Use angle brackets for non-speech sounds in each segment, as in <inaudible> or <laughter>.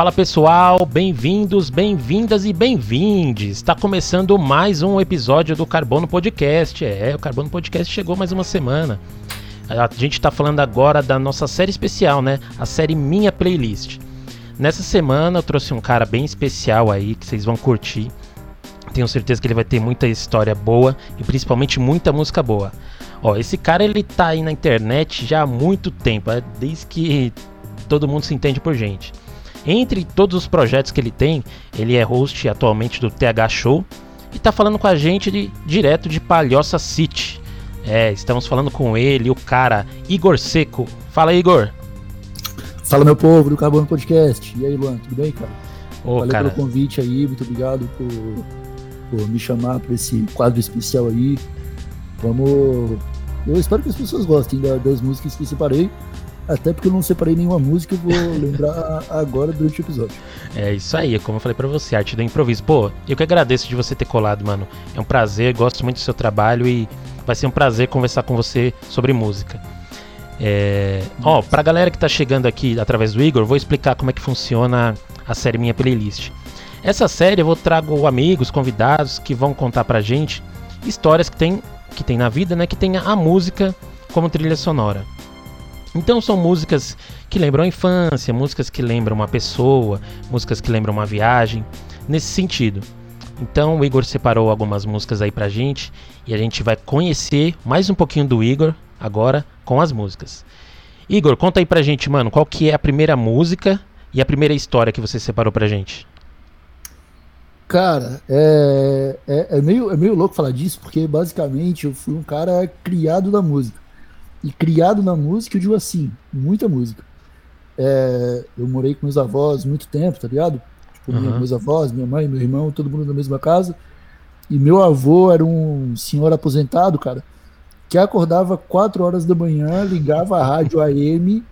Fala pessoal, bem-vindos, bem-vindas e bem-vindes. Está começando mais um episódio do Carbono Podcast. É, o Carbono Podcast chegou mais uma semana. A gente está falando agora da nossa série especial, né? A série Minha Playlist. Nessa semana eu trouxe um cara bem especial aí que vocês vão curtir. Tenho certeza que ele vai ter muita história boa e principalmente muita música boa. Ó, esse cara ele tá aí na internet já há muito tempo, é desde que todo mundo se entende por gente. Entre todos os projetos que ele tem, ele é host atualmente do TH Show e está falando com a gente de, direto de Palhoça City. É, estamos falando com ele, o cara Igor Seco. Fala, Igor. Fala, meu povo do Carbono Podcast. E aí, Luan, tudo bem, cara? Ô, Valeu cara. pelo convite aí, muito obrigado por, por me chamar para esse quadro especial aí. Vamos. Eu espero que as pessoas gostem da- das músicas que eu separei. Até porque eu não separei nenhuma música, eu vou lembrar <laughs> agora durante o episódio. É isso aí, como eu falei pra você, arte do improviso. Pô, eu que agradeço de você ter colado, mano. É um prazer, gosto muito do seu trabalho e vai ser um prazer conversar com você sobre música. É... Ó, pra galera que tá chegando aqui através do Igor, vou explicar como é que funciona a série Minha Playlist. Essa série eu vou trago amigos, convidados que vão contar pra gente histórias que tem, que tem na vida, né? Que tenha a música como trilha sonora. Então são músicas que lembram a infância, músicas que lembram uma pessoa, músicas que lembram uma viagem, nesse sentido. Então o Igor separou algumas músicas aí pra gente e a gente vai conhecer mais um pouquinho do Igor agora com as músicas. Igor, conta aí pra gente, mano, qual que é a primeira música e a primeira história que você separou pra gente? Cara, é, é, é meio, é meio louco falar disso, porque basicamente eu fui um cara criado na música. E criado na música, eu digo assim, muita música. É, eu morei com meus avós muito tempo, tá ligado? Tipo, Aham. meus avós, minha mãe, meu irmão, todo mundo na mesma casa. E meu avô era um senhor aposentado, cara, que acordava 4 horas da manhã, ligava a rádio AM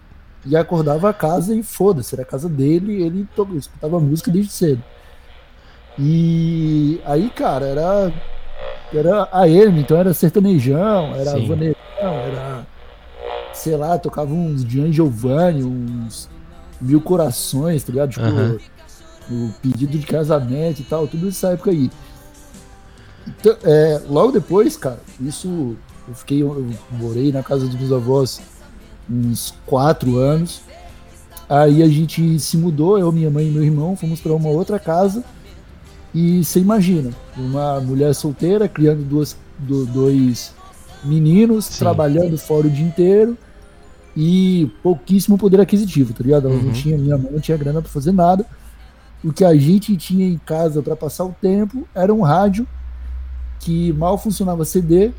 e acordava a casa e foda-se, era a casa dele, ele to- escutava música desde cedo. E aí, cara, era era AM, então era sertanejão, era Sim. vaneirão, era sei lá, tocava uns Gian Giovanni, uns Mil Corações, tá ligado? Tipo, o pedido de casamento e tal, tudo essa época aí. Então, é, logo depois, cara, isso eu fiquei, eu morei na casa dos meus avós uns quatro anos. Aí a gente se mudou, eu, minha mãe e meu irmão, fomos para uma outra casa. E você imagina, uma mulher solteira criando duas, do- dois meninos, Sim. trabalhando fora o dia inteiro e pouquíssimo poder aquisitivo, tá ligado? Ela Uhum. não tinha, minha mãe não tinha grana para fazer nada. O que a gente tinha em casa para passar o tempo era um rádio que mal funcionava CD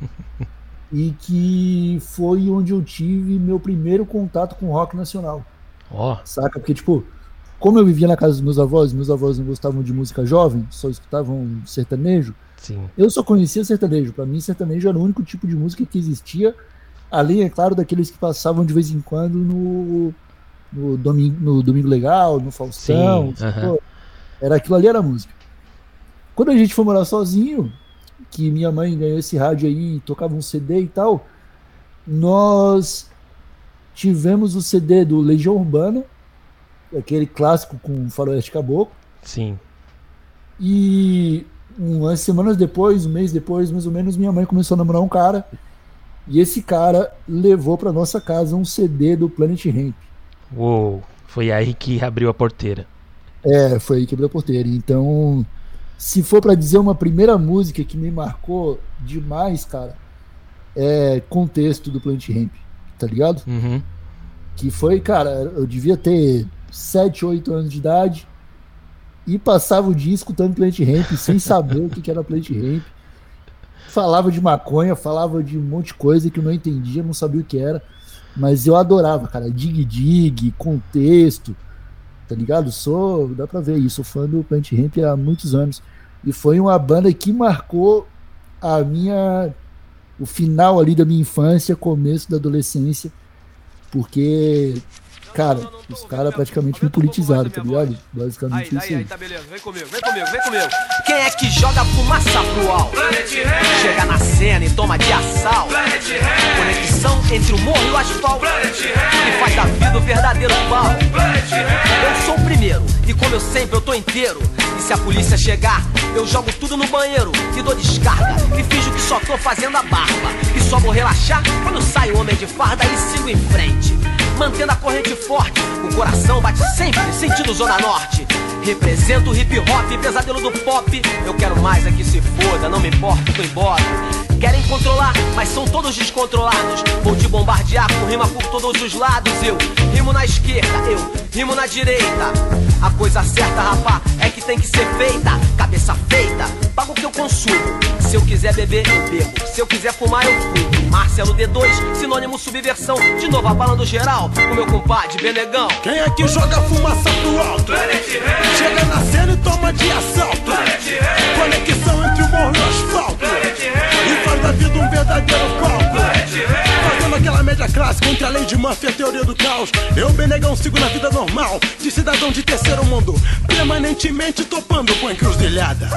<laughs> e que foi onde eu tive meu primeiro contato com rock nacional. Ó, Saca? Porque, tipo, como eu vivia na casa dos meus avós, meus avós não gostavam de música jovem, só escutavam sertanejo, sim. eu só conhecia sertanejo. Pra mim, sertanejo era o único tipo de música que existia, além, é claro, daqueles que passavam de vez em quando no, no, domingo, no Domingo Legal, no Faustão. Sim, aham. sacou? Era aquilo ali, era música. Quando a gente foi morar sozinho, que minha mãe ganhou esse rádio aí, tocava um CD e tal, nós tivemos o CD do Legião Urbana, aquele clássico com faroeste caboclo, Sim. e umas semanas depois, um mês depois, mais ou menos, minha mãe começou a namorar um cara, e esse cara levou para nossa casa um CD do Planet Ramp. Uou, foi aí que abriu a porteira. É, foi aí que abriu a porteira. Então, se for pra dizer uma primeira música que me marcou demais, cara, é Contexto do Planet Ramp, tá ligado? Uhum. Que foi, cara, eu devia ter 7, 8 anos de idade e passava o dia escutando Planet Ramp sem saber o que que era Planet Ramp. Falava de maconha, falava de um monte de coisa que eu não entendia, não sabia o que era. Mas eu adorava, cara. Dig Dig, contexto, tá ligado? Sou, dá pra ver isso, sou fã do Plant Ramp há muitos anos. E foi uma banda que marcou a minha. o final ali da minha infância, começo da adolescência. Porque, cara, os caras praticamente me politizaram, tá ligado? Basicamente Aí, isso aí, aí, tá beleza. Vem comigo, vem comigo, vem comigo. Quem é que joga fumaça pro alto? Chega na cena e toma de assalto. Conexão entre o morro e o asfalto. E faz da vida o verdadeiro pau. Eu sou o primeiro sempre eu tô inteiro. Se a polícia chegar, eu jogo tudo no banheiro e dou descarga. E finjo que só tô fazendo a barba. E só vou relaxar quando sai o homem de farda e sigo em frente. Mantendo a corrente forte, o coração bate sempre sentido Zona Norte. Represento o hip hop, pesadelo do pop. Eu quero mais é que se foda, não me importa, tô embora. Querem controlar, mas são todos descontrolados. Vou te bombardear com rima por todos os lados. Eu rimo na esquerda, eu rimo na direita. A coisa certa, rapá, é que tem que ser feita. Cabeça feita, pago o que eu consumo. Se eu quiser beber, eu bebo. Se eu quiser fumar, eu fumo. Marcelo D2, sinônimo subversão. De novo falando geral, com meu compadre Benegão. Quem é que joga fumaça pro alto? Entre a lei de Murphy e a teoria do caos. Eu, Benegão, sigo na vida normal. De cidadão de terceiro mundo. Permanentemente topando com encruzilhada.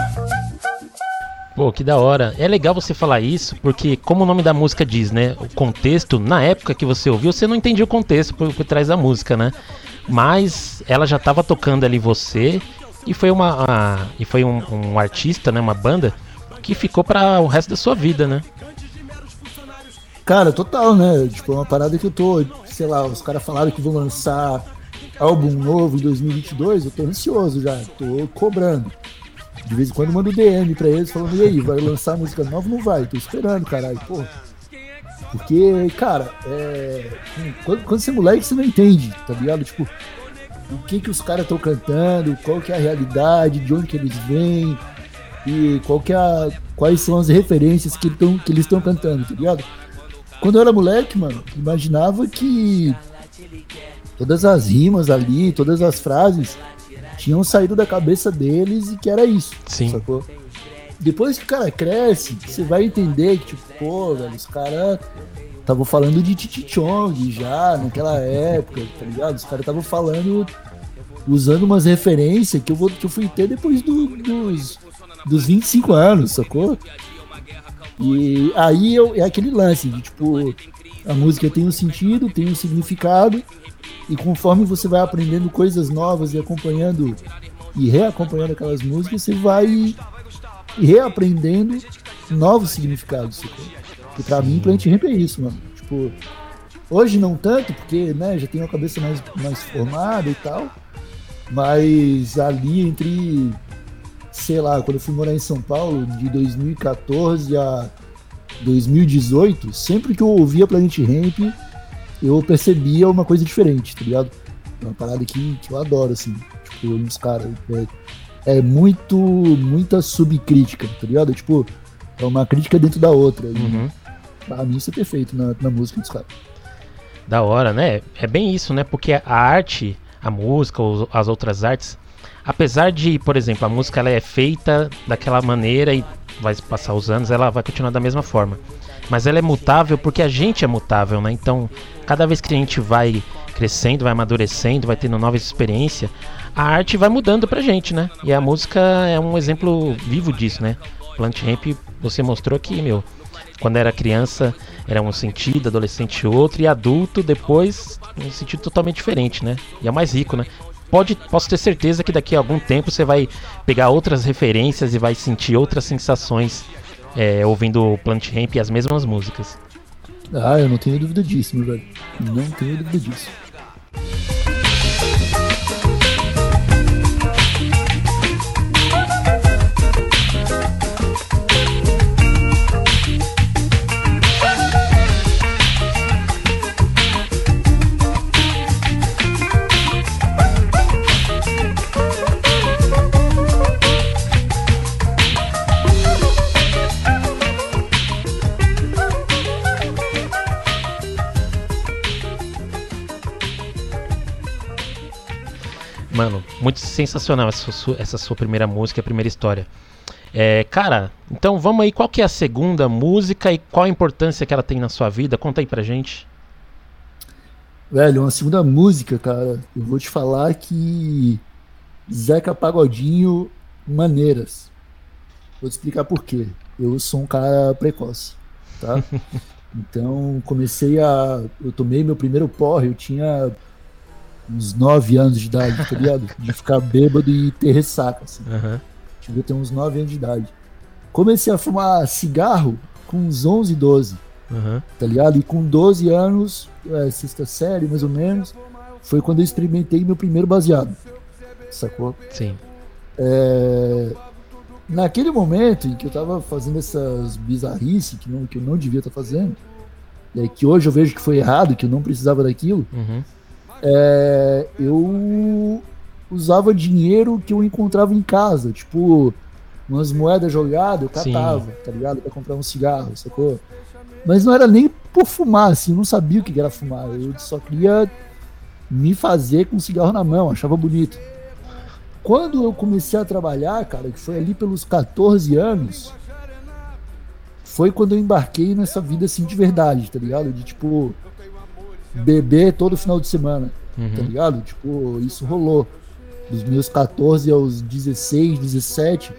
Pô, que da hora. É legal você falar isso, porque como o nome da música diz, né? O contexto, na época que você ouviu, você não entendia o contexto por, por trás da música, né? Mas ela já estava tocando ali você e foi uma a, e foi um, um, artista, né, uma banda que ficou para o resto da sua vida, né? Cara, total, né? Tipo, é uma parada que eu tô, sei lá, os caras falaram que vão lançar álbum novo em 2022, eu tô ansioso já, tô cobrando. De vez em quando mando DM pra eles falando, e aí, vai lançar música nova? Não vai, tô esperando, caralho, pô. Porque, cara, é... quando, quando você é moleque, você não entende, tá ligado? Tipo, o que que os caras estão cantando, qual que é a realidade, de onde que eles vêm, e qual que é a... quais são as referências que, tão, que eles estão cantando, tá ligado? Quando eu era moleque, mano, imaginava que todas as rimas ali, todas as frases tinham saído da cabeça deles e que era isso. Sim. Sacou? Depois que o cara cresce, você vai entender que, tipo, pô, velho, os caras estavam falando de Titi Chong já naquela época, tá ligado? Os caras estavam falando, usando umas referências que eu, vou, que eu fui ter depois do, dos, dos 25 anos, sacou? E aí eu, é aquele lance de, tipo, a música tem um sentido, tem um significado, e conforme você vai aprendendo coisas novas e acompanhando e reacompanhando aquelas músicas, você vai reaprendendo novos significados. Que pra mim, Plant Ramp é isso, mano. Tipo, hoje não tanto, porque né, já tenho a cabeça mais, mais formada e tal. Mas ali entre, sei lá, quando eu fui morar em São Paulo, de 2014 a 2018, sempre que eu ouvia Planet Ramp, eu percebia uma coisa diferente, tá ligado? É uma parada que, que eu adoro, assim, tipo, nos caras. É, é, muito, muita subcrítica, tá ligado? Tipo, é uma crítica dentro da outra. Uhum. Pra mim isso é perfeito na, na música dos caras. Da hora, né? É bem isso, né? Porque a arte, a música, as outras artes, apesar de, por exemplo, a música ela é feita daquela maneira e vai passar os anos, ela vai continuar da mesma forma. Mas ela é mutável porque a gente é mutável, né? Então, cada vez que a gente vai crescendo, vai amadurecendo, vai tendo novas experiências, a arte vai mudando pra gente, né? E a música é um exemplo vivo disso, né? Plant Ramp, você mostrou que, meu, quando era criança era um sentido, adolescente outro, e adulto depois um sentido totalmente diferente, né? E é mais rico, né? Pode, posso ter certeza que daqui a algum tempo você vai pegar outras referências e vai sentir outras sensações é, ouvindo o Plant Ramp e as mesmas músicas. Ah, eu não tenho dúvida disso, meu velho. Não tenho dúvida disso. Mano, muito sensacional essa sua, essa sua primeira música, a primeira história. É, cara, então vamos aí, qual que é a segunda música e qual a importância que ela tem na sua vida? Conta aí pra gente. Velho, uma segunda música, cara, eu vou te falar que Zeca Pagodinho Maneiras. Vou te explicar por quê. Eu sou um cara precoce, tá? <laughs> então comecei a. Eu tomei meu primeiro porre, eu tinha uns 9 anos de idade, tá ligado? <laughs> De ficar bêbado e ter ressaca, assim. Aham. Devia ter uns 9 anos de idade. Comecei a fumar cigarro com uns 11, 12, Aham. tá ligado? E com 12 anos, é, sexta série mais ou menos, foi quando eu experimentei meu primeiro baseado. Sacou? Sim. É, Naquele momento em que eu tava fazendo essas bizarrices que, não, que eu não devia estar fazendo, é, que hoje eu vejo que foi errado, que eu não precisava daquilo, Uhum. É, eu usava dinheiro que eu encontrava em casa, tipo, umas moedas jogadas, eu Sim. catava, tá ligado? Pra comprar um cigarro, sacou? Mas não era nem por fumar, assim, eu não sabia o que era fumar, eu só queria me fazer com um cigarro na mão, achava bonito. Quando eu comecei a trabalhar, cara, que foi ali pelos 14 anos, foi quando eu embarquei nessa vida assim de verdade, tá ligado? De tipo, beber todo final de semana tá Uhum. ligado? Tipo, isso rolou. Dos meus 14 aos 16, 17,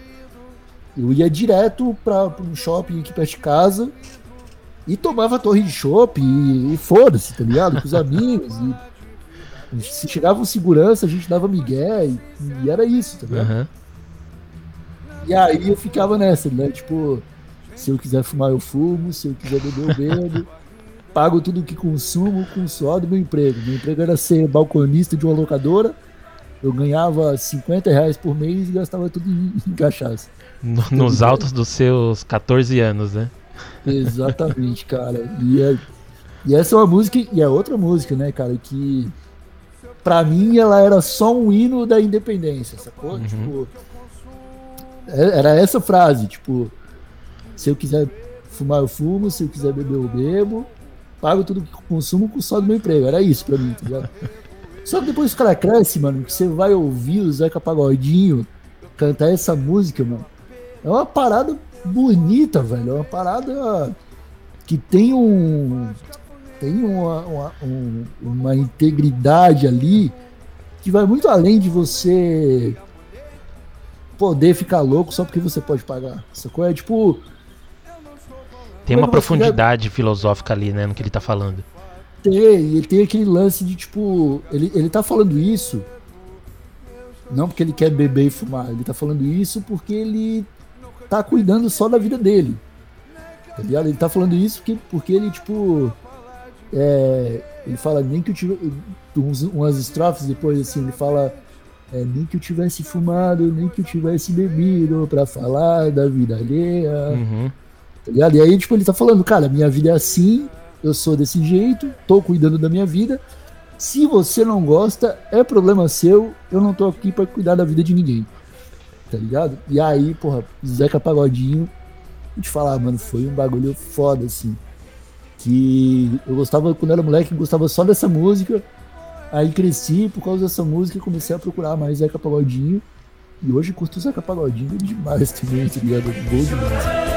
eu ia direto para um shopping aqui perto de casa e tomava torre de chopp e, e foda-se, tá ligado? Com os <laughs> amigos. E, se chegava um segurança, a gente dava migué e, e era isso, tá ligado? Aham. E aí eu ficava nessa, né? Tipo, se eu quiser fumar, eu fumo, se eu quiser beber, eu bebo. Pago tudo que consumo com o suor do meu emprego. Meu emprego era ser balconista de uma locadora. Eu ganhava 50 reais por mês e gastava tudo em, em cachaça. No- nos altos dos seus 14 anos, né? Exatamente, cara. E, é- e essa é uma música, e é outra música, né, cara, que pra mim ela era só um hino da independência, sacou? Uhum. Tipo, é- era essa frase, tipo, se eu quiser fumar, eu fumo, se eu quiser beber, eu bebo, pago tudo que consumo com só do meu emprego. Era isso pra mim, tá ligado? Só que depois que o cara cresce, mano, que você vai ouvir o Zeca Pagodinho cantar essa música, mano, é uma parada bonita, velho. É uma parada que tem um. Tem uma, uma, um- uma integridade ali que vai muito além de você poder ficar louco só porque você pode pagar. Sacou? É tipo. Tem uma Quando você profundidade filosófica ali, né, no que ele tá falando. Tem, ele tem aquele lance de tipo. Ele, ele tá falando isso. Não porque ele quer beber e fumar. Ele tá falando isso porque ele tá cuidando só da vida dele. Tá ligado? Ele tá falando isso porque, porque ele, tipo. É, ele fala nem que eu tivesse. Umas estrofes depois, assim, ele fala. é, nem que eu tivesse fumado, nem que eu tivesse bebido pra falar da vida alheia Uhum. Tá ligado? E aí, tipo, ele tá falando, cara, minha vida é assim, eu sou desse jeito, tô cuidando da minha vida. Se você não gosta, é problema seu, eu não tô aqui pra cuidar da vida de ninguém. Tá ligado? E aí, porra, Zeca Pagodinho, vou te falar, mano, foi um bagulho foda, assim. Que eu gostava, quando era moleque, gostava só dessa música. Aí cresci por causa dessa música comecei a procurar mais Zeca Pagodinho. E hoje curto o Zeca Pagodinho demais também, tá ligado? Bom demais.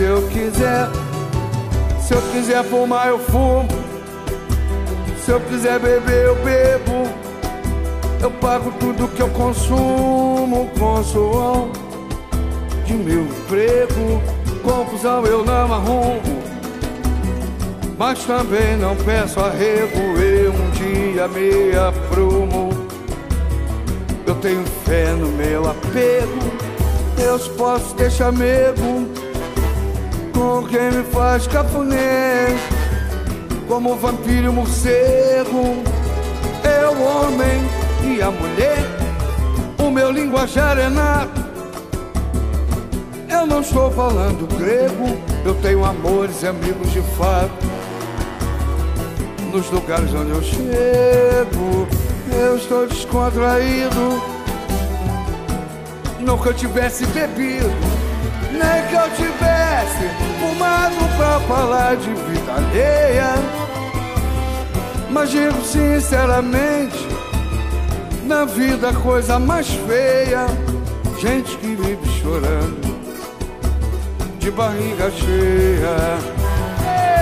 Se eu quiser, se eu quiser fumar, eu fumo. Se eu quiser beber, eu bebo. Eu pago tudo que eu consumo com suor de meu emprego. Confusão eu não arrumo, mas também não peço arrego. Eu um dia me aprumo. Eu tenho fé no meu apego. Deus posso deixar mego com quem me faz cafuné Como vampiro morcego. Eu, homem e a mulher O meu linguajar é nato. Eu não estou falando grego Eu tenho amores e amigos de fato. Nos lugares onde eu chego Eu estou descontraído. Nunca tivesse bebido nem que eu tivesse fumado pra falar de vida alheia. Mas digo sinceramente, na vida a coisa mais feia, gente que vive chorando de barriga cheia. Ei!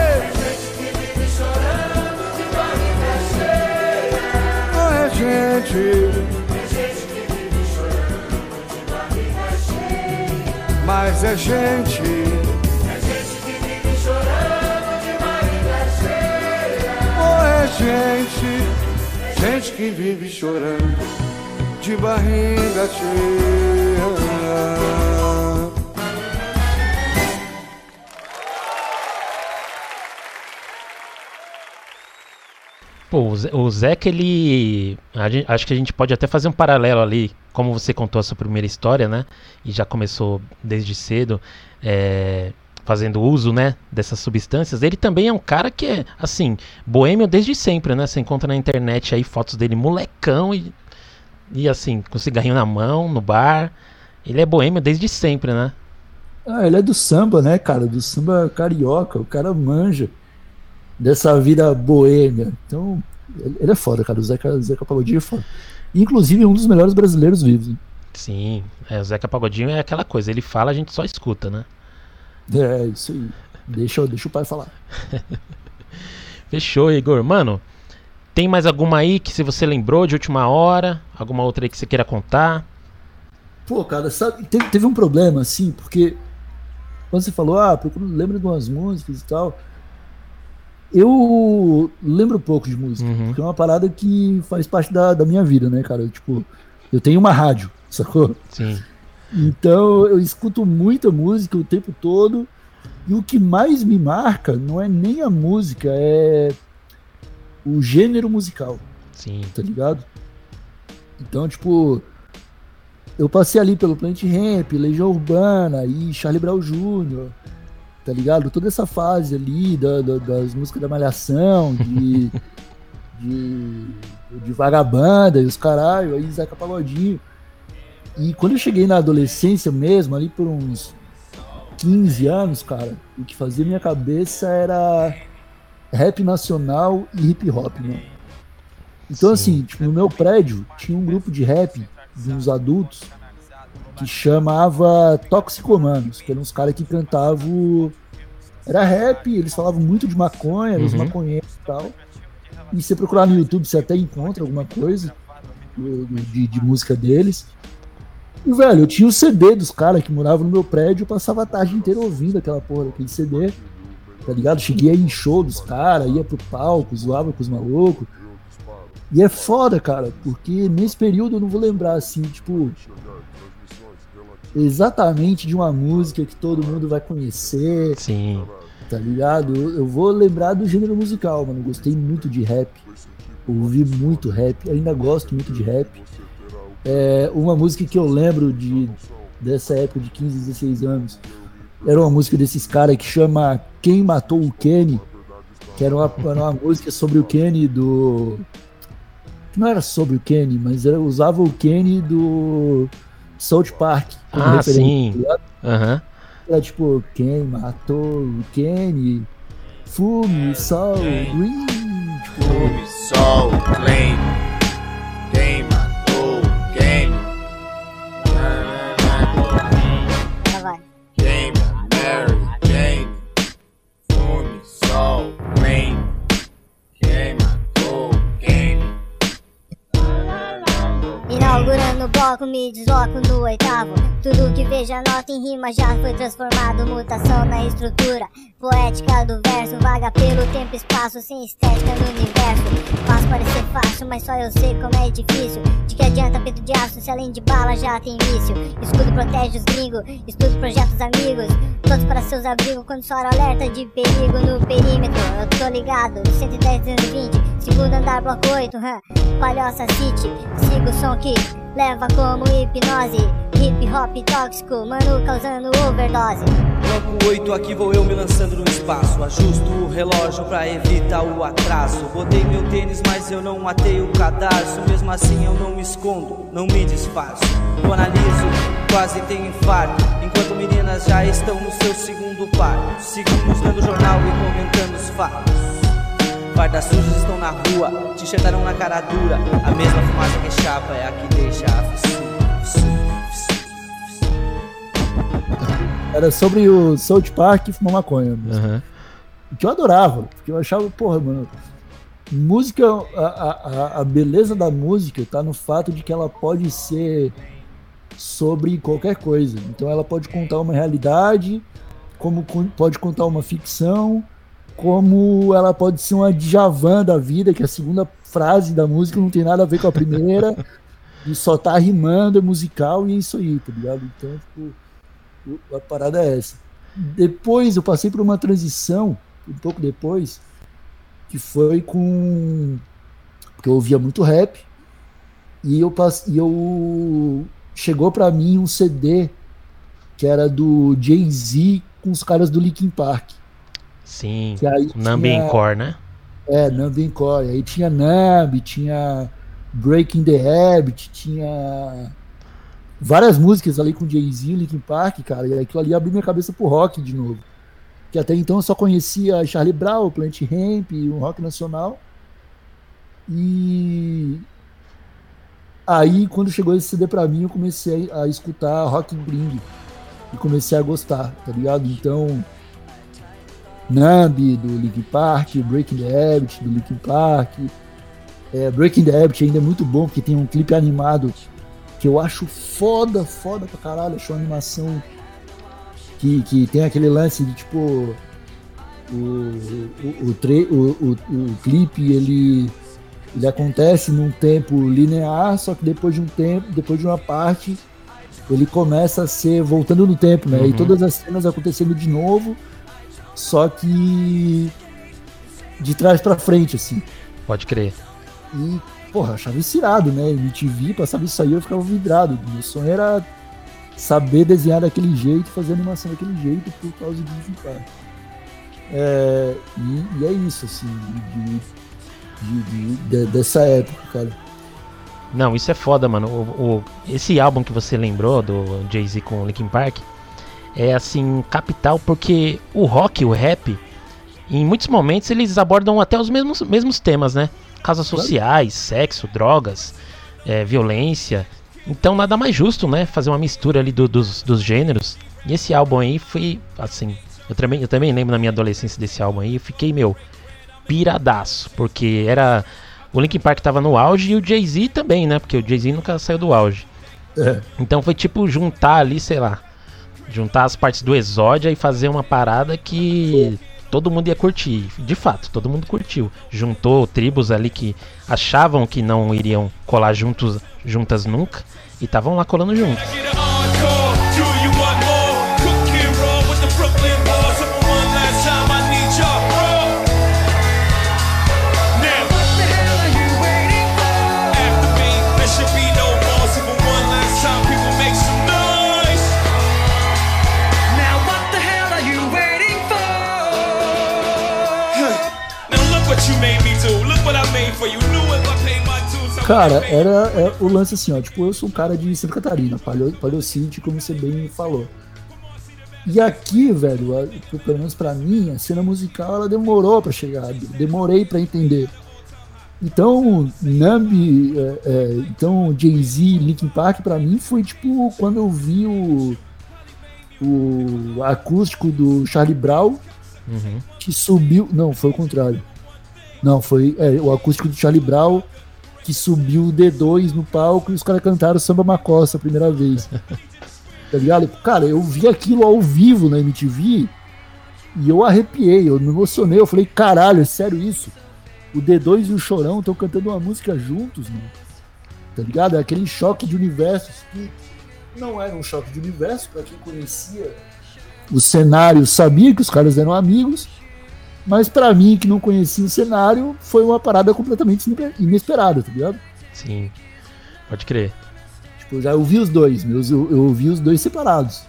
Gente. Mas é gente. É gente que vive chorando de barriga cheia. Oh, é gente, gente que vive chorando de barriga cheia. Pô, o Ze- o Zeca, ele. acho que a gente pode até fazer um paralelo ali, como você contou a sua primeira história, né? E já começou desde cedo, é, fazendo uso, né? Dessas substâncias. Ele também é um cara que é, assim, boêmio desde sempre, né? Você encontra na internet aí fotos dele molecão e. E assim, com cigarrinho na mão, no bar. Ele é boêmio desde sempre, né? Ah, ele é do samba, né, cara? Do samba carioca. O cara manja dessa vida boêmia. Então, ele é foda, cara. O Zeca, Zeca Pagodinho é foda. Inclusive, um dos melhores brasileiros vivos. Sim, é, o Zeca Pagodinho é aquela coisa, ele fala, a gente só escuta, né? É, isso aí. Deixa, deixa o pai falar. <laughs> Fechou, Igor. Mano, tem mais alguma aí que se você lembrou de última hora? Alguma outra aí que você queira contar? Pô, cara, sabe, teve, teve um problema, assim, porque quando você falou, ah, procura, lembra de umas músicas e tal. Eu lembro pouco de música, Uhum. porque é uma parada que faz parte da, da minha vida, né, cara? Tipo, eu tenho uma rádio, <laughs> sacou? Sim. Então eu escuto muita música o tempo todo. E o que mais me marca não é nem a música, é o gênero musical, Sim. tá ligado? Então, tipo, eu passei ali pelo Plant Ramp, Legião Urbana e Charlie Brown Jr., tá ligado? Toda essa fase ali da, da- das músicas da Malhação, de, <laughs> de, de Vagabanda e os caralho, aí Zeca Pagodinho. E quando eu cheguei na adolescência mesmo, ali por uns 15 anos, cara, o que fazia minha cabeça era rap nacional e hip hop, né? Então, Sim. assim, tipo, no meu prédio tinha um grupo de rap de uns adultos que chamava Toxicomanos, que eram uns caras que cantavam. Era rap, eles falavam muito de maconha, eram os Uhum. maconheiros e tal. E se você procurar no YouTube, você até encontra alguma coisa de, de música deles. E, velho, eu tinha o CD dos caras que moravam no meu prédio, eu passava a tarde inteira ouvindo aquela porra daquele CD. Tá ligado? Cheguei aí em show dos caras, ia pro palco, zoava com os malucos. E é foda, cara, porque nesse período eu não vou lembrar assim, tipo, exatamente de uma música que todo mundo vai conhecer, Sim. tá ligado? Eu, eu vou lembrar do gênero musical, mano. Gostei muito de rap, ouvi muito rap, ainda gosto muito de rap. É, uma música que eu lembro de dessa época de 15, 16 anos era uma música desses caras que chama Quem Matou o Kenny, que era uma, era uma música sobre o Kenny do. Não era sobre o Kenny, mas era, usava o Kenny do South Park. como Ah, referência, sim. tá? Aham. Era tipo, quem matou o Kenny? Fume, sol, green. Tipo, Fume, sol, flame. Inaugurando o bloco, me desloco no oitavo. Tudo que vejo anota em rima já foi transformado. Mutação na estrutura poética do verso. Vaga pelo tempo e espaço, sem estética no universo. Faz parecer fácil, mas só eu sei como é difícil. De que adianta peito de aço se além de bala já tem míssil? Escudo protege os gringos, estudo projetos amigos. Todos para seus abrigos quando soar alerta de perigo no perímetro. Eu tô ligado, 110 220, bloco 8, hã? Palhoça City, sigo o som que leva como hipnose. Hip hop tóxico, mano causando overdose. Bloco 8, aqui vou eu me lançando no espaço. Ajusto o relógio pra evitar o atraso. Botei meu tênis, mas eu não atei o cadarço. Mesmo assim eu não me escondo, não me disfarço. Eu analiso, quase tenho infarto. Enquanto meninas já estão no seu segundo par. Seguimos lendo jornal e comentando os fatos. Fardas sujas estão na rua, te enxertaram na cara dura. A mesma fumaça que chapa é a que deixa a fissura. era sobre o South Park e fumar maconha. Aham. Que eu adorava, porque eu achava, porra, mano. Música, a, a, a- beleza da música tá no fato de que ela pode ser sobre qualquer coisa. Então ela pode contar uma realidade, como pode contar uma ficção, como ela pode ser uma Djavan da vida, que a segunda frase da música não tem nada a ver com a primeira, <laughs> e só tá rimando, é musical e é isso aí, tá ligado? Então, tipo, a parada é essa. Depois eu passei por uma transição, um pouco depois, que foi com. Porque eu ouvia muito rap, e eu, pass... e eu chegou pra mim um CD que era do Jay-Z com os caras do Linkin Park. Sim. Que aí Nambi tinha- Encore, né? É, Numb Encore. Aí tinha Numb, tinha Breaking the Habit, tinha várias músicas ali com Jay-Z, Linkin Park, cara. E aquilo ali abriu minha cabeça pro rock de novo. Que até então eu só conhecia Charlie Brown, Plant Ramp, o rock nacional. E aí, quando chegou esse CD pra mim, eu comecei a escutar rock gringo. E comecei a gostar, tá ligado? Então, Numb do Linkin Park, Breaking the Habit do Linkin Park. É, Breaking the Habit ainda é muito bom, porque tem um clipe animado que eu acho foda, foda pra caralho. Acho uma animação que, que tem aquele lance de tipo. O, o, o, tre- o, o, o clipe ele, ele acontece num tempo linear, só que depois de um tempo, depois de uma parte, ele começa a ser voltando no tempo, né? E Uhum. todas as cenas acontecendo de novo, só que de trás pra frente, assim. Pode crer. E, porra, achava isso irado, né? MTV, passava isso aí, eu ficava vidrado. Meu sonho era saber desenhar daquele jeito, fazer animação daquele jeito por causa de Linkin Park. É, e, e é isso, assim, de, de- de- de- dessa época, cara. Não, isso é foda, mano. O, o- esse álbum que você lembrou do Jay-Z com Linkin Park é assim, capital, porque o rock, o rap, em muitos momentos eles abordam até os mesmos, mesmos temas, né? Causas sociais, sexo, drogas, é, violência. Então nada mais justo, né? Fazer uma mistura ali do- dos, dos gêneros. E esse álbum aí foi, assim. Eu também, eu também lembro na minha adolescência desse álbum aí. Eu fiquei, meu, piradaço. Porque era. O Linkin Park tava no auge e o Jay-Z também, né? Porque o Jay-Z nunca saiu do auge. É. Então foi tipo juntar ali, sei lá. Juntar as partes do Exódia e fazer uma parada que todo mundo ia curtir. De fato, todo mundo curtiu. Juntou tribos ali que achavam que não iriam colar juntos, juntas nunca. E estavam lá colando juntos. Cara, era é, o lance assim, ó. Tipo, eu sou um cara de Santa Catarina, Paleo, Paleocite, como você bem falou. E aqui, velho, a- pelo menos pra mim, a cena musical ela demorou pra chegar, demorei pra entender. Então, Numb, é, é, então Jay-Z, Linkin Park, pra mim foi tipo quando eu vi o, o acústico do Charlie Brown Uhum. que subiu. Não, foi o contrário. Não, foi é, o acústico do Charlie Brown que subiu o D2 no palco e os caras cantaram Samba Macossa a primeira vez. <laughs> tá ligado? Cara, eu vi aquilo ao vivo na MTV e eu arrepiei, eu me emocionei. Eu falei, caralho, é sério isso? O D2 e o Chorão estão cantando uma música juntos, mano. Tá ligado? É aquele choque de universos que não era um choque de universo, pra quem conhecia o cenário, sabia que os caras eram amigos, mas pra mim, que não conhecia o cenário, foi uma parada completamente inesper- inesperada, tá ligado? Sim. Pode crer. Tipo, eu já ouvi os dois, meus, eu, eu ouvi os dois separados.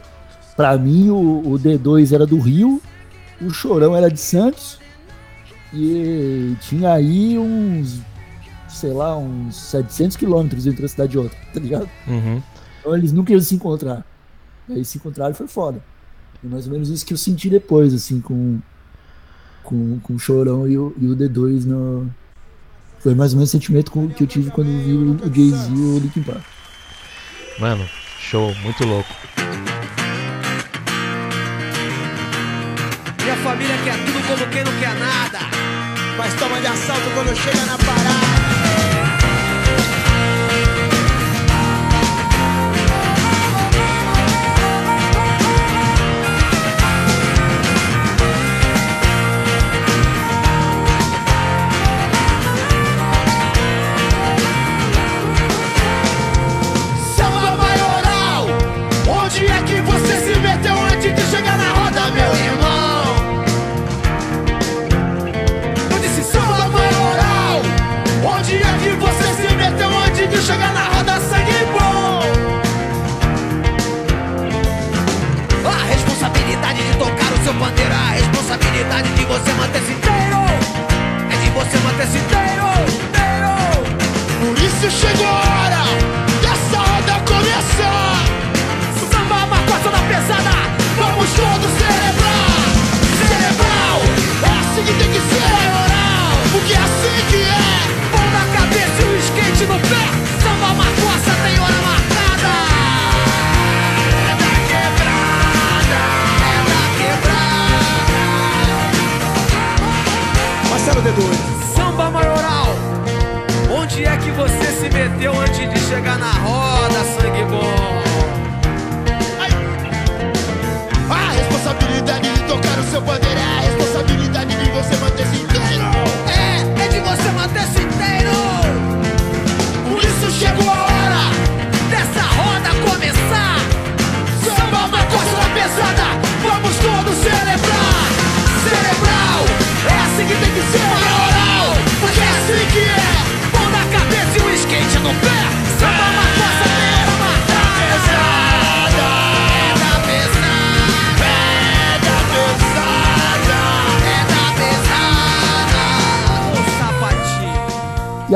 Pra mim, o, o D2 era do Rio, o Chorão era de Santos, e tinha aí uns, sei lá, uns 700 quilômetros entre uma cidade e outra, tá ligado? Uhum. Então eles nunca iam se encontrar. Aí se encontraram e foi foda. É mais ou menos isso que eu senti depois, assim, com, com, com o Chorão e o, e o D2 no. Foi mais ou menos o sentimento que eu tive quando eu vi o o Jay-Z e o Linkin Park. Mano, show, muito louco. Minha família quer tudo como quem não quer nada. Mas toma de assalto quando chega na parada.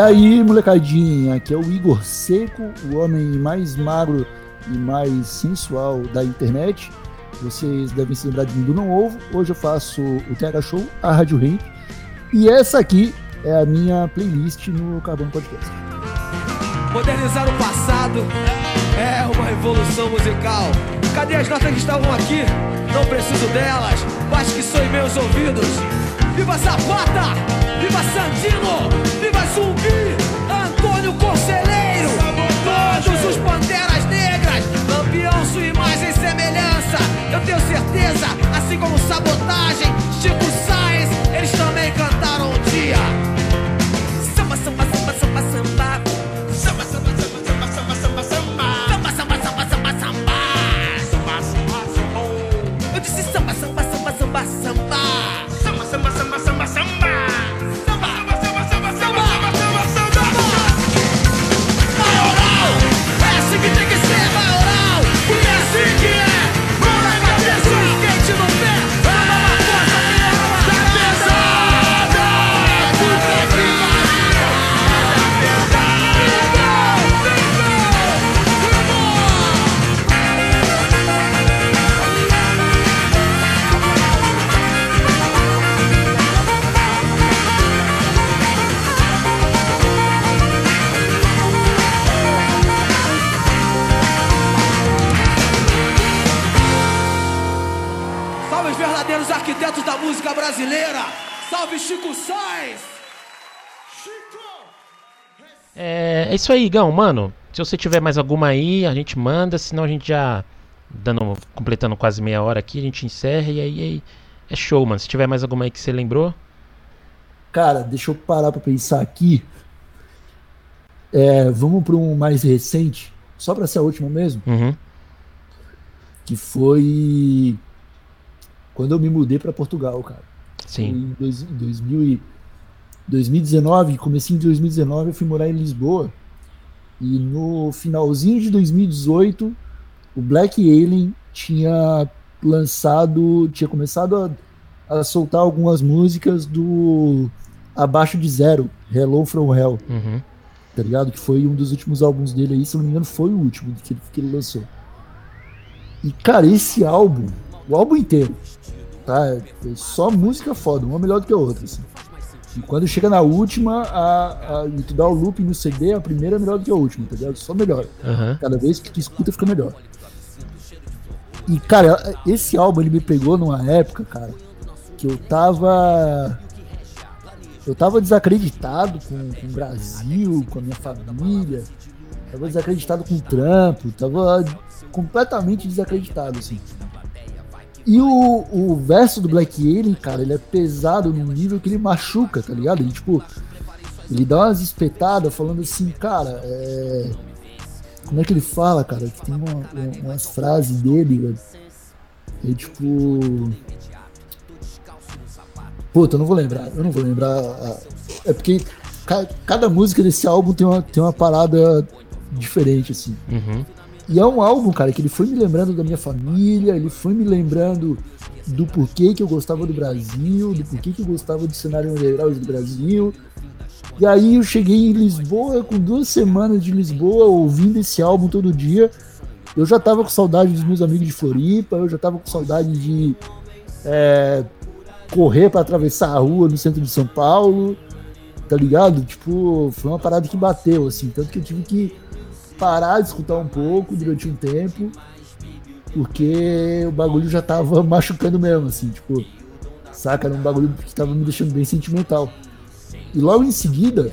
Aí, molecadinha, aqui é o Igor Seco, o homem mais magro e mais sensual da internet. Vocês devem se lembrar de mim do Não Ovo. Hoje eu faço o TH Show, a Rádio Ramp. E essa aqui é a minha playlist no Carbono Podcast. Modernizar o passado é uma revolução musical. Cadê as notas que estavam aqui? Não preciso delas, basta que soem meus ouvidos. Viva Zapata! Viva Santino! Viva Zumbi! Antônio Conselheiro! Todos os Panteras Negras! Lampião, sua imagem e semelhança! Eu tenho certeza, assim como Sabotagem, Chico Sainz, eles também cantaram isso aí, Gão, mano. Se você tiver mais alguma aí, a gente manda, senão a gente já dando completando quase meia hora aqui, a gente encerra e aí, aí é show, mano. Se tiver mais alguma aí que você lembrou, Cara, deixa eu parar pra pensar aqui. É, vamos para um mais recente, só pra ser a última mesmo, uhum, que foi quando eu me mudei pra Portugal, cara. sim. Em dois- em 2000 e- 2019, comecinho de 2019, eu fui morar em Lisboa. E no finalzinho de 2018, o Black Alien tinha lançado, tinha começado a, a soltar algumas músicas do Abaixo de Zero, Hello From Hell, Uhum. tá ligado? Que foi um dos últimos álbuns dele aí, se não me engano, foi o último que ele, que ele lançou. E, cara, esse álbum, o álbum inteiro, tá? É só música foda, uma melhor do que a outra, assim. E quando chega na última, a, a, e tu dá o loop no CD, a primeira é melhor do que a última, tá ligado? Só melhor. Aham. Cada vez que tu escuta, fica melhor. E, cara, esse álbum ele me pegou numa época, cara, que eu tava. Eu tava desacreditado com, com o Brasil, com a minha família. Tava desacreditado com o trampo. Tava completamente desacreditado, assim. E o, o verso do Black Alien, cara, ele é pesado num nível que ele machuca, tá ligado? Ele, tipo, ele dá umas espetadas falando assim, cara, é. Como é que ele fala, cara? Que tem uma- uma- umas frases dele, velho. É tipo. Puta, eu não vou lembrar. Eu não vou lembrar. a- É porque ca- cada música desse álbum tem uma, tem uma parada diferente, assim. Uhum. E é um álbum, cara, que ele foi me lembrando da minha família, ele foi me lembrando do porquê que eu gostava do Brasil, do porquê que eu gostava do cenário underground do Brasil. E aí eu cheguei em Lisboa, com duas semanas de Lisboa, ouvindo esse álbum todo dia. Eu já tava com saudade dos meus amigos de Floripa, eu já tava com saudade de é, correr para atravessar a rua no centro de São Paulo, tá ligado? Tipo, foi uma parada que bateu, assim, tanto que eu tive que parar de escutar um pouco durante um tempo, porque o bagulho já tava <laughs> machucando mesmo, assim, tipo, saca? Era um bagulho que tava me deixando bem sentimental. E logo em seguida,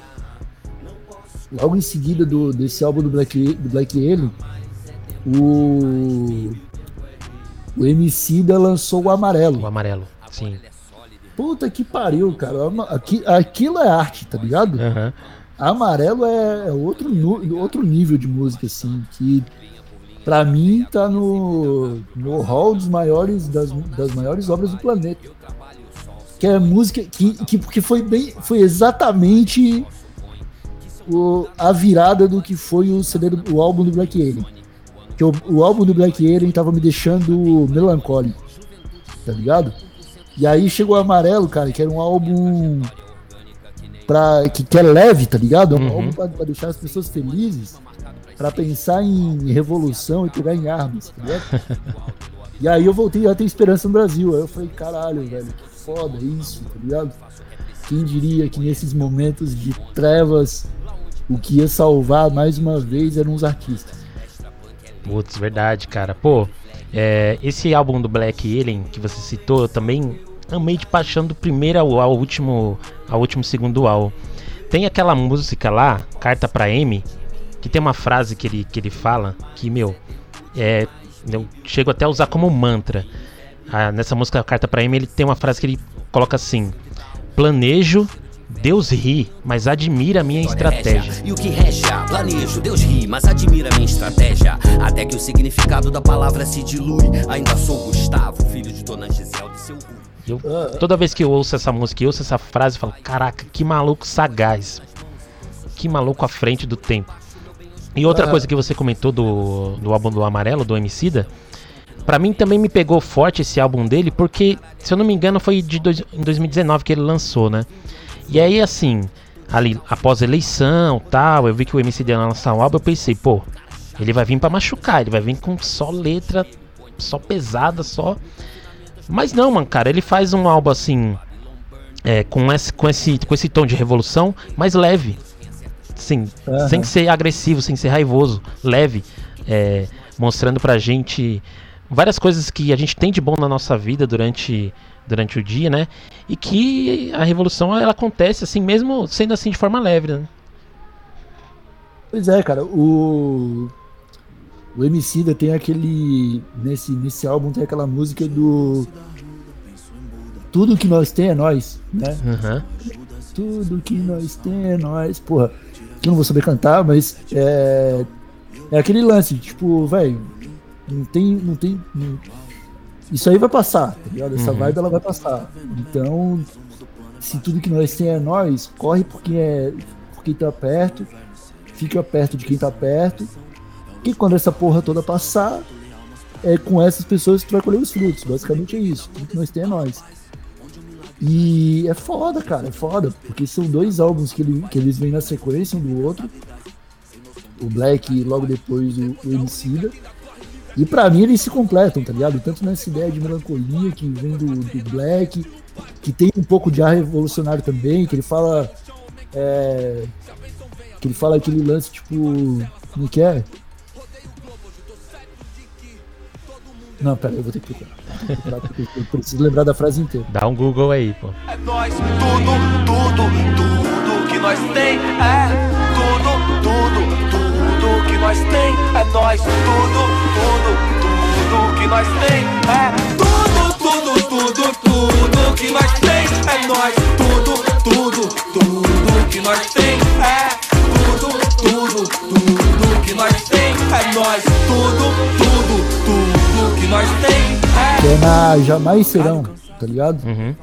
logo em seguida do, desse álbum do Black, do Black Alien, o, o Emicida lançou o Amarelo. O amarelo, sim. Puta que pariu, cara. Aqui- Aquilo é arte, tá ligado? Aham. Amarelo é é outro, outro nível de música, assim, que pra mim tá no, no hall dos maiores, das, das maiores obras do planeta. Que é música que, que, que foi bem. Foi exatamente o, a virada do que foi o CD do, o álbum do Black Alien. Que o, o álbum do Black Alien tava me deixando melancólico. Tá ligado? E aí chegou o amarelo, cara, que era um álbum pra, que, que é leve, tá ligado? É um Uhum. álbum pra, pra deixar as pessoas felizes, pra pensar em revolução e pegar em armas, tá ligado? e aí eu voltei a ter esperança no Brasil. Aí eu falei, caralho, velho, que foda isso, tá ligado? Quem diria que nesses momentos de trevas o que ia salvar mais uma vez eram os artistas. Putz, verdade, cara. Pô, é, esse álbum do Black Alien que você citou, eu também amei de paixão do primeiro ao, ao último ao último segundo álbum. Tem aquela música lá, Carta pra M, que tem uma frase que ele, que ele fala que, meu, é, eu chego até a usar como mantra. Ah, nessa música Carta pra M, ele tem uma frase que ele coloca assim: Planejo, Deus ri, mas admira a minha estratégia. E o que reja, planejo, Deus ri, mas admira minha estratégia. Até que o significado da palavra se dilui. Ainda sou Gustavo, filho de Dona Gisele de seu Rui. Eu, toda vez que eu ouço essa música e ouço essa frase, eu falo: Caraca, que maluco sagaz. Que maluco à frente do tempo. E outra Ah. coisa que você comentou do, do álbum do Amarelo, do Emicida, pra mim também me pegou forte esse álbum dele, porque, se eu não me engano, foi de dois, em 2019 que ele lançou, né? E aí, assim, ali após a eleição tal, eu vi que o Emicida ia lançar um álbum, eu pensei, pô, ele vai vir pra machucar, ele vai vir com só letra, só pesada, só. Mas não, mano, cara, ele faz um álbum assim. é, com, esse, com, esse, com esse tom de revolução, mais leve. Sim, Aham. sem ser agressivo, sem ser raivoso, leve. é, mostrando pra gente várias coisas que a gente tem de bom na nossa vida durante, durante o dia, né? E que a revolução ela acontece assim, mesmo sendo assim de forma leve, né? Pois é, cara, o. O Emicida tem aquele. Nesse, nesse álbum tem aquela música do. Tudo que nós tem é nós, né? Aham. Tudo que nós tem é nós. Porra, que eu não vou saber cantar, mas é. É aquele lance, tipo, velho, não tem. Não tem não- isso aí vai passar, tá ligado? Essa Uhum. vibe ela vai passar. Então, se tudo que nós tem é nós, corre por quem, é, por quem tá perto, fica perto de quem tá perto. E quando essa porra toda passar, é com essas pessoas que tu vai colher os frutos. Basicamente é isso. Tudo que nós tem é nós. E é foda, cara, é foda, porque são dois álbuns que, ele- que eles vêm na sequência um do outro. O Black e logo depois o, o Emicida. E pra mim eles se completam, tá ligado? Tanto nessa ideia de melancolia que vem do, do Black, que tem um pouco de ar revolucionário também, que ele fala. é, que ele fala aquele lance tipo. Como que é? Não, pera, eu vou ter que procurar. Eu preciso lembrar da frase inteira. Dá um Google aí, pô. É nós, tudo, tudo, tudo que nós tem é tudo, tudo, tudo que nós tem é nós, tudo, tudo, tudo que nós tem é tudo, tudo, tudo, tudo que nós tem é nós, tudo, tudo, tudo que nós tem é tudo, tudo, tudo que nós tem é nós, tudo, tudo, nós tem é Que é na Jamais Serão, tá ligado? Uhum.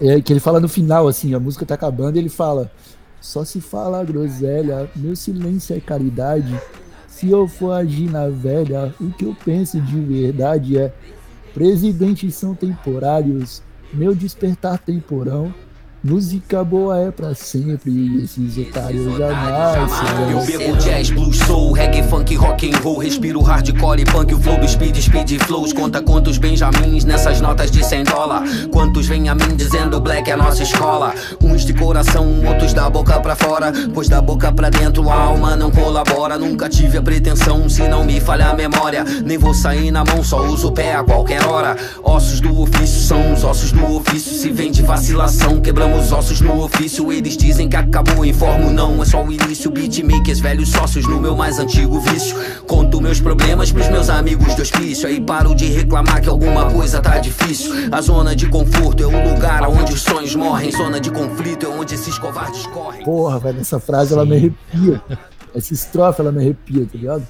É que ele fala no final, assim, a música tá acabando e ele fala: Só se fala groselha, meu silêncio é caridade. Se eu for agir na velha, o que eu penso de verdade é: Presidentes são temporários, meu despertar temporão. Música boa é pra sempre, esses otários jamais Eu bebo jazz, blues, soul, reggae, funk, rock and roll. Respiro hardcore e punk, o flow do speed, speed flows. Conta quantos benjamins nessas notas de 100 dólar. Quantos vem a mim dizendo black é nossa escola. Uns de coração, outros da boca pra fora. Pois da boca pra dentro a alma não colabora. Nunca tive a pretensão, se não me falha a memória. Nem vou sair na mão, só uso o pé a qualquer hora. Ossos do ofício são os ossos do ofício. Se vem de vacilação, quebramos Perdemos ossos no ofício, eles dizem que acabou. Informo, não, é só o início. Beatmakers, velhos sócios no meu mais antigo vício. Conto meus problemas pros meus amigos do hospício. Aí paro de reclamar que alguma coisa tá difícil. A zona de conforto é o lugar onde os sonhos morrem. Zona de conflito é onde esses covardes correm. Porra, velho, essa frase ela me arrepia. Essa estrofe ela me arrepia, tá ligado?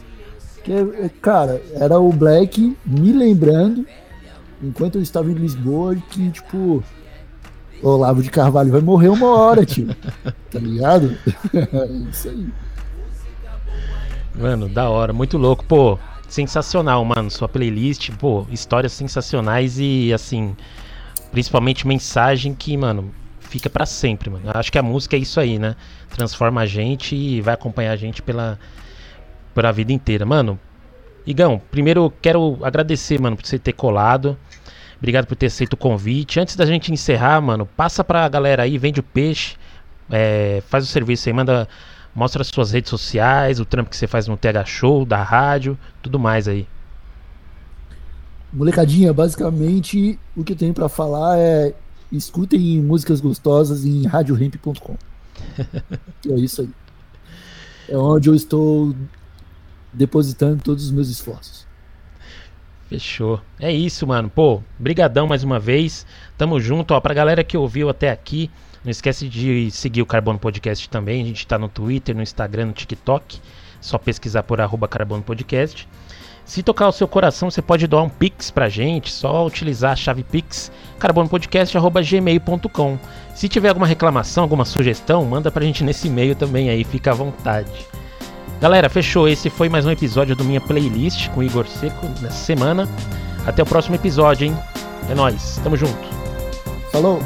Porque, cara, era o Black me lembrando, enquanto eu estava em Lisboa, que, tipo, Olavo de Carvalho vai morrer uma hora, tio. Tá ligado? É <laughs> isso aí. Mano, da hora, muito louco. Pô, sensacional, mano. Sua playlist, pô, histórias sensacionais e, assim, principalmente mensagem que, mano, fica pra sempre, mano. Eu acho que a música é isso aí, né? Transforma a gente e vai acompanhar a gente pela, pela vida inteira. Mano, Igão, primeiro eu quero agradecer, mano, por você ter colado. Obrigado por ter aceito o convite. Antes da gente encerrar, mano, passa pra galera aí, vende o peixe, é, faz o serviço aí, manda, mostra as suas redes sociais, o trampo que você faz no TH Show, da rádio, tudo mais aí. Molecadinha, basicamente o que eu tenho pra falar é escutem músicas gostosas em radiohemp.com. <laughs> é isso aí. É onde eu estou depositando todos os meus esforços. Fechou. É isso, mano. Pô, brigadão mais uma vez. Tamo junto, ó. Pra galera que ouviu até aqui, não esquece de seguir o Carbono Podcast também. A gente tá no Twitter, no Instagram, no TikTok. Só pesquisar por arroba Carbono Podcast. Se tocar o seu coração, você pode doar um Pix pra gente, só utilizar a chave Pix carbonopodcast.gmail.com. Se tiver alguma reclamação, alguma sugestão, manda pra gente nesse e-mail também aí, fica à vontade. Galera, fechou. Esse foi mais um episódio do Minha Playlist com Igor Seco nessa semana. Até o próximo episódio, hein? É nóis, tamo junto. Falou!